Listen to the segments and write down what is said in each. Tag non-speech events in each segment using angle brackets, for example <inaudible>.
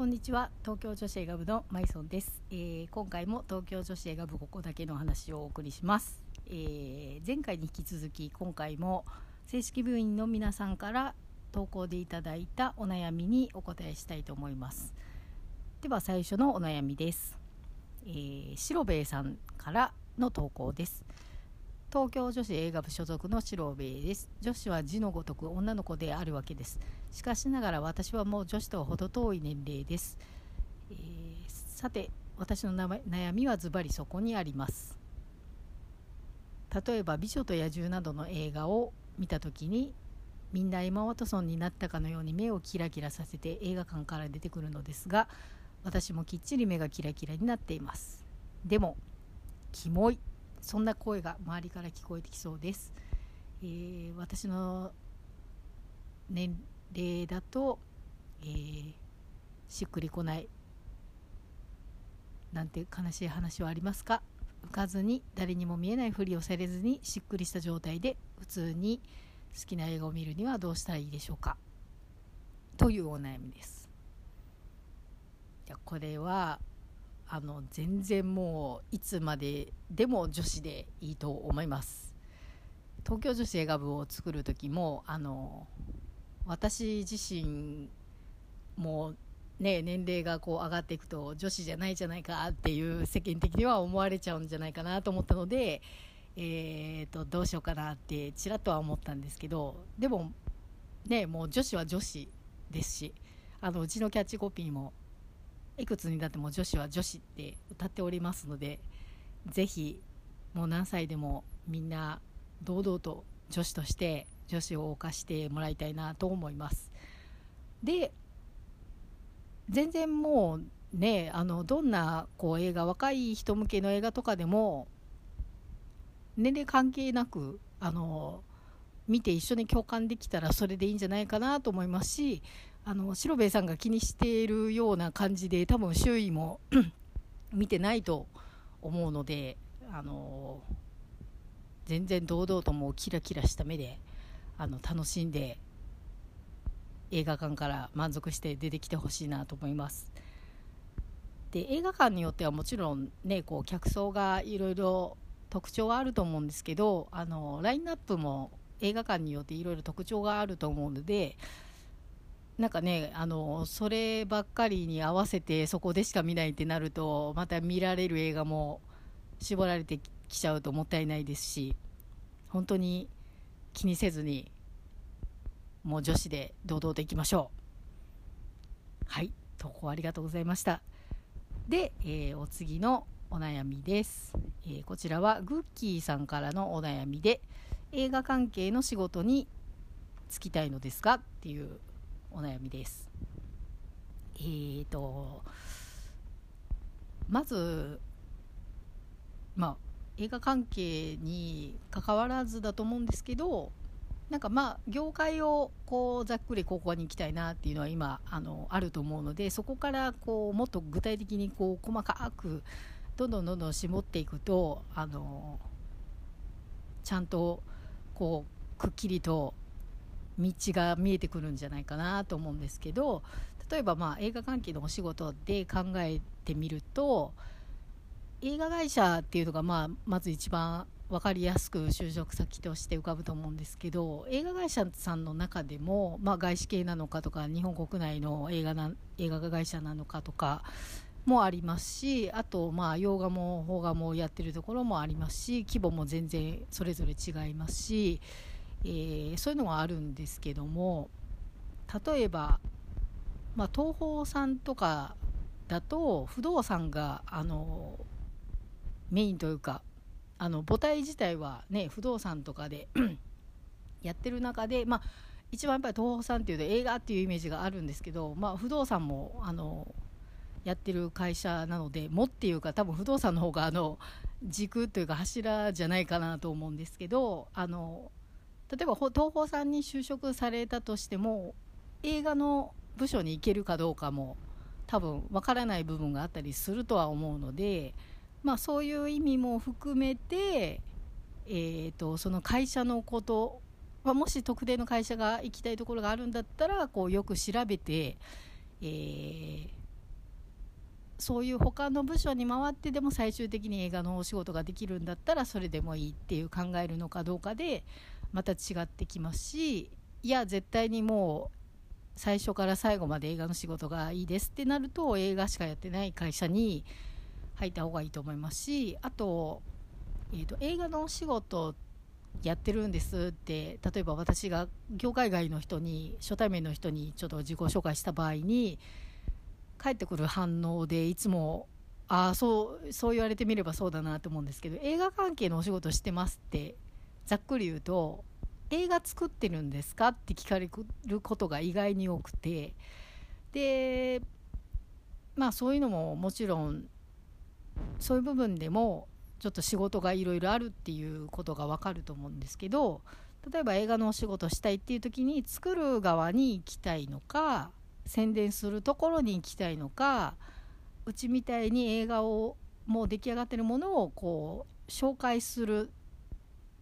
こんにちは。東京女子映画部のマイソンです、えー今回も東京女子映画部ここだけの話をお送りします、えー前回に引き続き今回も正式部員の皆さんから投稿でいただいたお悩みにお答えしたいと思います。では最初のお悩みです、えー、白兵衛さんからの投稿です。東京女子映画部所属の白兵衛です。女子は字のごとく女の子であるわけです。しかしながら私はもう女子とは程遠い年齢です、えーさて私の悩みはズバリそこにあります。例えば「美女と野獣」などの映画を見た時にみんなエマ・ワトソンになったかのように目をキラキラさせて映画館から出てくるのですが私もきっちり目がキラキラになっています。でもキモい。そんな声が周りから聞こえてきそうです、えー私の年齢だと、えーしっくりこないなんて悲しい話はありますか？浮かずに誰にも見えないふりをされずにしっくりした状態で普通に好きな映画を見るにはどうしたらいいでしょうか？というお悩みです。いやこれはあの全然もういつまででも女子でいいと思います。東京女子映画部を作る時もあの私自身もね年齢がこう上がっていくと女子じゃないじゃないかっていう世間的には思われちゃうんじゃないかなと思ったので、えー、とどうしようかなってちらっとは思ったんですけどでもねもう女子は女子ですしあのうちのキャッチコピーもいくつになっても女子は女子って歌っておりますのでぜひもう何歳でもみんな堂々と女子として女子を犯してもらいたいなと思います。で全然もうねあのどんなこう映画若い人向けの映画とかでも年齢関係なくあの見て一緒に共感できたらそれでいいんじゃないかなと思いますしあの白兵衛さんが気にしているような感じで多分周囲も <clears throat> 見てないと思うのであの全然堂々ともうキラキラした目であの楽しんで映画館から満足して出てきてほしいなと思います。で映画館によってはもちろんねこう客層がいろいろ特徴はあると思うんですけどあのラインナップも映画館によっていろいろ特徴があると思うのでなんかねあのそればっかりに合わせてそこでしか見ないってなるとまた見られる映画も絞られてきちゃうともったいないですし本当に気にせずにもう女子で堂々といきましょう。はい投稿ありがとうございました。で、えーお次のお悩みです、えーこちらはグッキーさんからのお悩みで映画関係の仕事に就きたいのですがっていうお悩みです。えーとまずまあ映画関係に関わらずだと思うんですけどなんかまあ業界をこうざっくりここに行きたいなっていうのは今あのあると思うのでそこからこうもっと具体的にこう細かくどんどんどんどん絞っていくとあのちゃんとこうくっきりと道が見えてくるんじゃないかなと思うんですけど例えばまあ映画関係のお仕事で考えてみると映画会社っていうのがまあまず一番分かりやすく就職先として浮かぶと思うんですけど映画会社さんの中でも、まあ、外資系なのかとか日本国内の映画な映画会社なのかとかもありますしあとまあ洋画も邦画もやってるところもありますし規模も全然それぞれ違いますし、えーそういうのはあるんですけども例えば、まあ、東宝さんとかだと不動産があのメインというかあの母体自体はね不動産とかで <coughs> やってる中でまあ一番やっぱり東宝さんっていうと映画っていうイメージがあるんですけど、まあ、不動産もあのやってる会社なのでもっていうか多分不動産の方があの軸というか柱じゃないかなと思うんですけどあの例えば東宝さんに就職されたとしても映画の部署に行けるかどうかも多分わからない部分があったりするとは思うので、まあ、そういう意味も含めて、えー、とその会社のこと、まあ、もし特定の会社が行きたいところがあるんだったらこうよく調べて、えーそういう他の部署に回ってでも最終的に映画のお仕事ができるんだったらそれでもいいっていう考えるのかどうかでまた違ってきますしいや絶対にもう最初から最後まで映画の仕事がいいですってなると映画しかやってない会社に入った方がいいと思いますしあと,、えーと、映画のお仕事やってるんですって例えば私が業界外の人に初対面の人にちょっと自己紹介した場合に返ってくる反応でいつもああそうそう言われてみればそうだなと思うんですけど映画関係のお仕事してますってざっくり言うと映画作ってるんですかって聞かれることが意外に多くて。でまあそういうのももちろんそういう部分でもちょっと仕事がいろいろあるっていうことが分かると思うんですけど例えば映画のお仕事したいっていう時に作る側に行きたいのか宣伝するところに行きたいのかうちみたいに映画をもう出来上がってるものをこう紹介する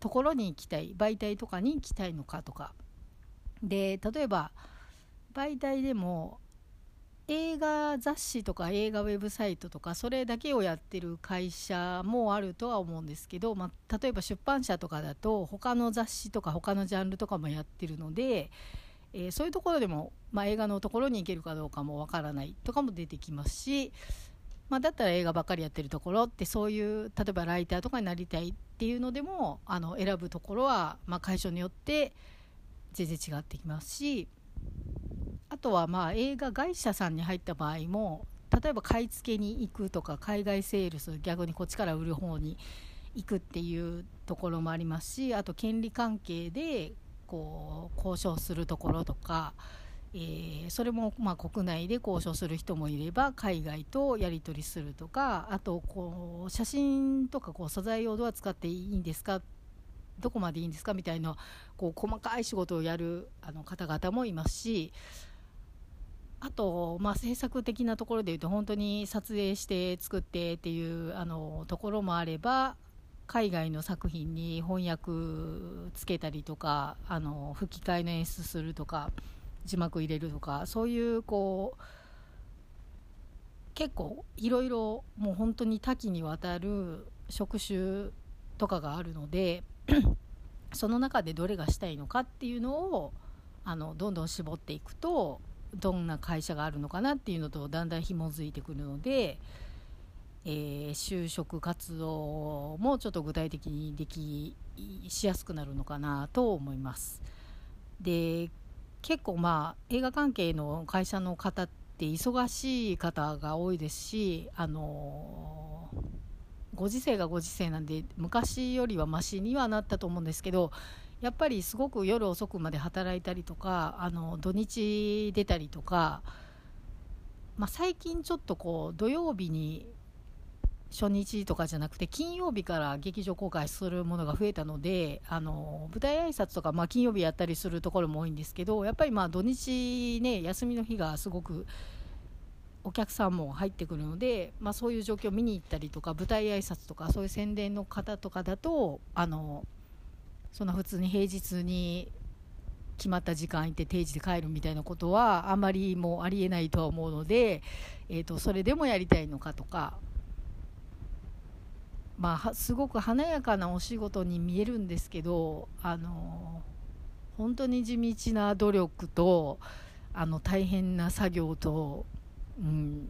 ところに行きたい媒体とかに行きたいのかとか。で例えば媒体でも映画雑誌とか映画ウェブサイトとかそれだけをやってる会社もあるとは思うんですけど、まあ、例えば出版社とかだと他の雑誌とか他のジャンルとかもやってるので、えー、そういうところでも、まあ、映画のところに行けるかどうかもわからないとかも出てきますしまあ、だったら映画ばっかりやってるところってそういう例えばライターとかになりたいっていうのでもあの選ぶところは、まあ、会社によって全然違ってきますしあとはまあ映画会社さんに入った場合も例えば買い付けに行くとか海外セールス逆にこっちから売る方に行くっていうところもありますしあと権利関係でこう交渉するところとか。えー、それもまあ国内で交渉する人もいれば海外とやり取りするとかあとこう写真とかこう素材をどう使っていいんですかどこまでいいんですかみたいなこう細かい仕事をやるあの方々もいますしあと、まあ、制作的なところでいうと本当に撮影して作ってっていうあのところもあれば海外の作品に翻訳つけたりとかあの吹き替えの演出するとか。字幕入れるとかそういうこう結構いろいろもう本当に多岐にわたる職種とかがあるので <clears throat> その中でどれがしたいのかっていうのをあのどんどん絞っていくとどんな会社があるのかなっていうのとだんだん紐づいてくるので、えー、就職活動もちょっと具体的にできしやすくなるのかなと思います。で結構まあ映画関係の会社の方って忙しい方が多いですしあのご時世がご時世なんで昔よりはマシにはなったと思うんですけどやっぱりすごく夜遅くまで働いたりとかあの土日出たりとか、まあ、最近ちょっとこう土曜日に初日とかじゃなくて金曜日から劇場公開するものが増えたのであの舞台挨拶とか、まあ、金曜日やったりするところも多いんですけどやっぱりまあ土日ね休みの日がすごくお客さんも入ってくるので、まあ、そういう状況を見に行ったりとか舞台挨拶とかそういう宣伝の方とかだとあのその普通に平日に決まった時間行って定時で帰るみたいなことはあまりもうありえないとは思うので、えーとそれでもやりたいのかとかまあ、すごく華やかなお仕事に見えるんですけどあの本当に地道な努力とあの大変な作業と、うん、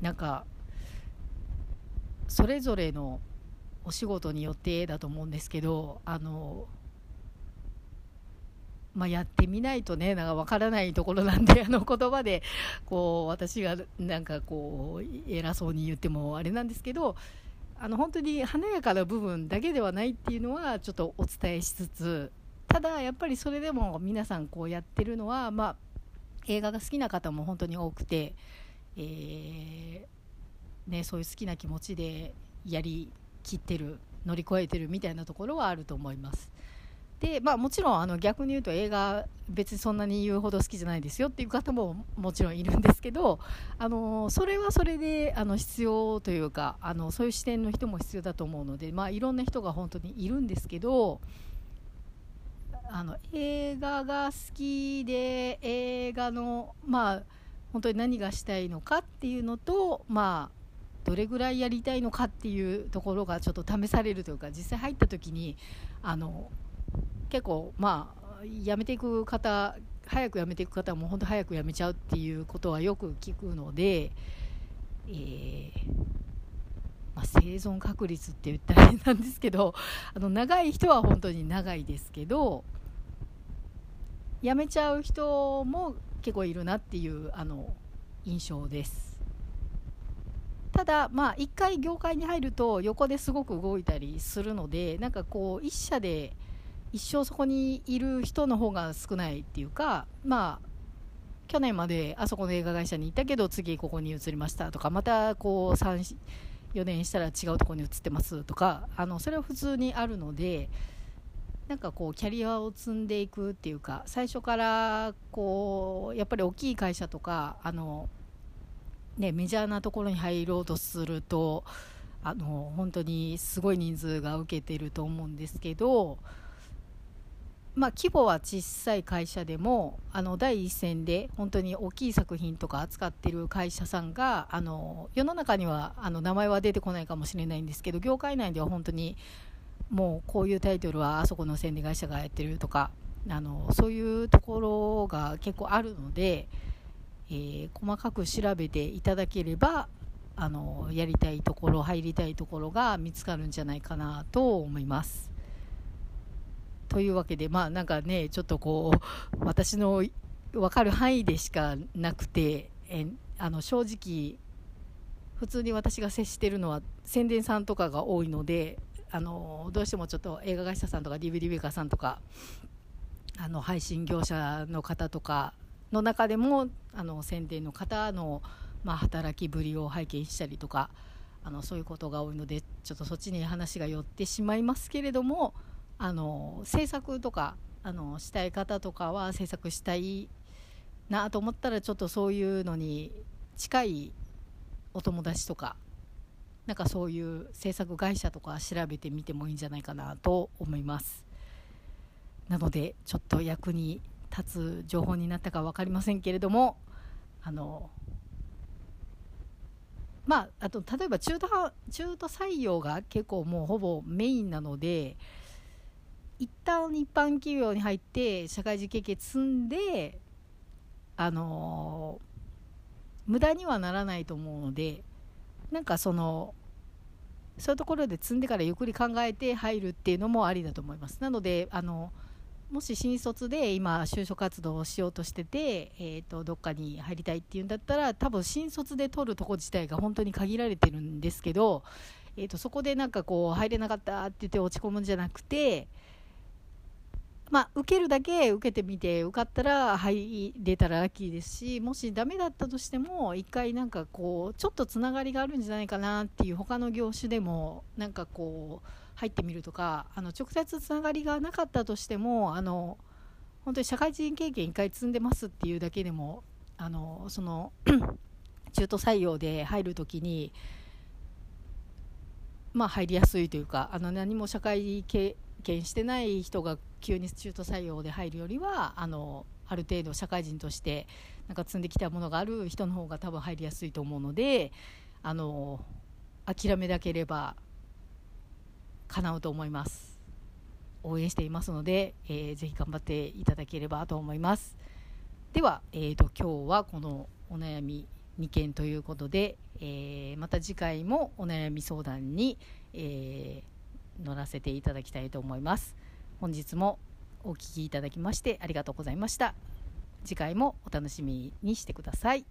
なんかそれぞれのお仕事によってだと思うんですけどあの、まあ、やってみないとねなんか分からないところなんであの言葉でこう私がなんかこう偉そうに言ってもあれなんですけどあの本当に華やかな部分だけではないっていうのはちょっとお伝えしつつただやっぱりそれでも皆さんこうやってるのは、まあ、映画が好きな方も本当に多くて、えー、ね、そういう好きな気持ちでやりきってる乗り越えてるみたいなところはあると思います。でまあ、もちろんあの逆に言うと映画別にそんなに言うほど好きじゃないですよっていう方ももちろんいるんですけどあのそれはそれであの必要というかあのそういう視点の人も必要だと思うので、まあ、いろんな人が本当にいるんですけどあの映画が好きで映画のまあ本当に何がしたいのかっていうのとまあどれぐらいやりたいのかっていうところがちょっと試されるというか実際入った時にあの結構まあ辞めていく方早く辞めていく方はもう本当早く辞めちゃうっていうことはよく聞くので、えー、まあ、生存確率って言ったら変なんですけど <laughs> あの長い人は本当に長いですけど辞めちゃう人も結構いるなっていうあの印象です。ただ、まあ、1回業界に入ると横ですごく動いたりするのでなんかこう1社で一生そこにいる人の方が少ないっていうかまあ去年まであそこの映画会社にいたけど次ここに移りましたとかまたこう34年したら違うとこに移ってますとかあのそれは普通にあるのでなんかこうキャリアを積んでいくっていうか最初からこうやっぱり大きい会社とかあのね、メジャーなところに入ろうとするとあの本当にすごい人数が受けてると思うんですけど、まあ、規模は小さい会社でもあの第一線で本当に大きい作品とか扱ってる会社さんがあの世の中にはあの名前は出てこないかもしれないんですけど業界内では本当にもうこういうタイトルはあそこの宣伝会社がやってるとかあのそういうところが結構あるので。えー、細かく調べていただければあのやりたいところ入りたいところが見つかるんじゃないかなと思います。というわけでまあなんかねちょっとこう私の分かる範囲でしかなくてえあの正直普通に私が接してるのは宣伝さんとかが多いのであのどうしてもちょっと映画会社さんとか DVD メーカーさんとかあの配信業者の方とかの中でもあの宣伝の方の、まあ、働きぶりを拝見したりとかあのそういうことが多いのでちょっとそっちに話が寄ってしまいますけれどもあの制作とかあのしたい方とかは制作したいなと思ったらちょっとそういうのに近いお友達とかなんかそういう制作会社とか調べてみてもいいんじゃないかなと思います。なのでちょっと役に立つ情報になったか分かりませんけれどもあのまあ、あと例えば中途中途採用が結構もうほぼメインなので一旦一般企業に入って社会人経験積んであの無駄にはならないと思うのでなんかそのそういうところで積んでからゆっくり考えて入るっていうのもありだと思います。なのであのもし新卒で今就職活動をしようとしてて、えーと、どっかに入りたいっていうんだったら多分新卒で取るとこ自体が本当に限られてるんですけど、えーと、そこでなんかこう入れなかったって言って落ち込むんじゃなくてまあ、受けるだけ受けてみて受かったら入れたらラッキーです。しもしダメだったとしても一回なんかこうちょっとつながりがあるんじゃないかなっていう他の業種でもなんかこう入ってみるとかあの直接つながりがなかったとしてもあの本当に社会人経験1回積んでますっていうだけでもあのその中途採用で入るときに、まあ、入りやすいというかあの何も社会経験してない人が急に中途採用で入るよりはあのある程度社会人としてなんか積んできたものがある人の方が多分入りやすいと思うのであの諦めなければ叶うと思います。応援していますので、えー、ぜひ頑張っていただければと思います。では、えーと、今日はこのお悩み2件ということで、えー、また次回もお悩み相談に、えー、乗らせていただきたいと思います。本日もお聴きいただきましてありがとうございました。次回もお楽しみにしてください。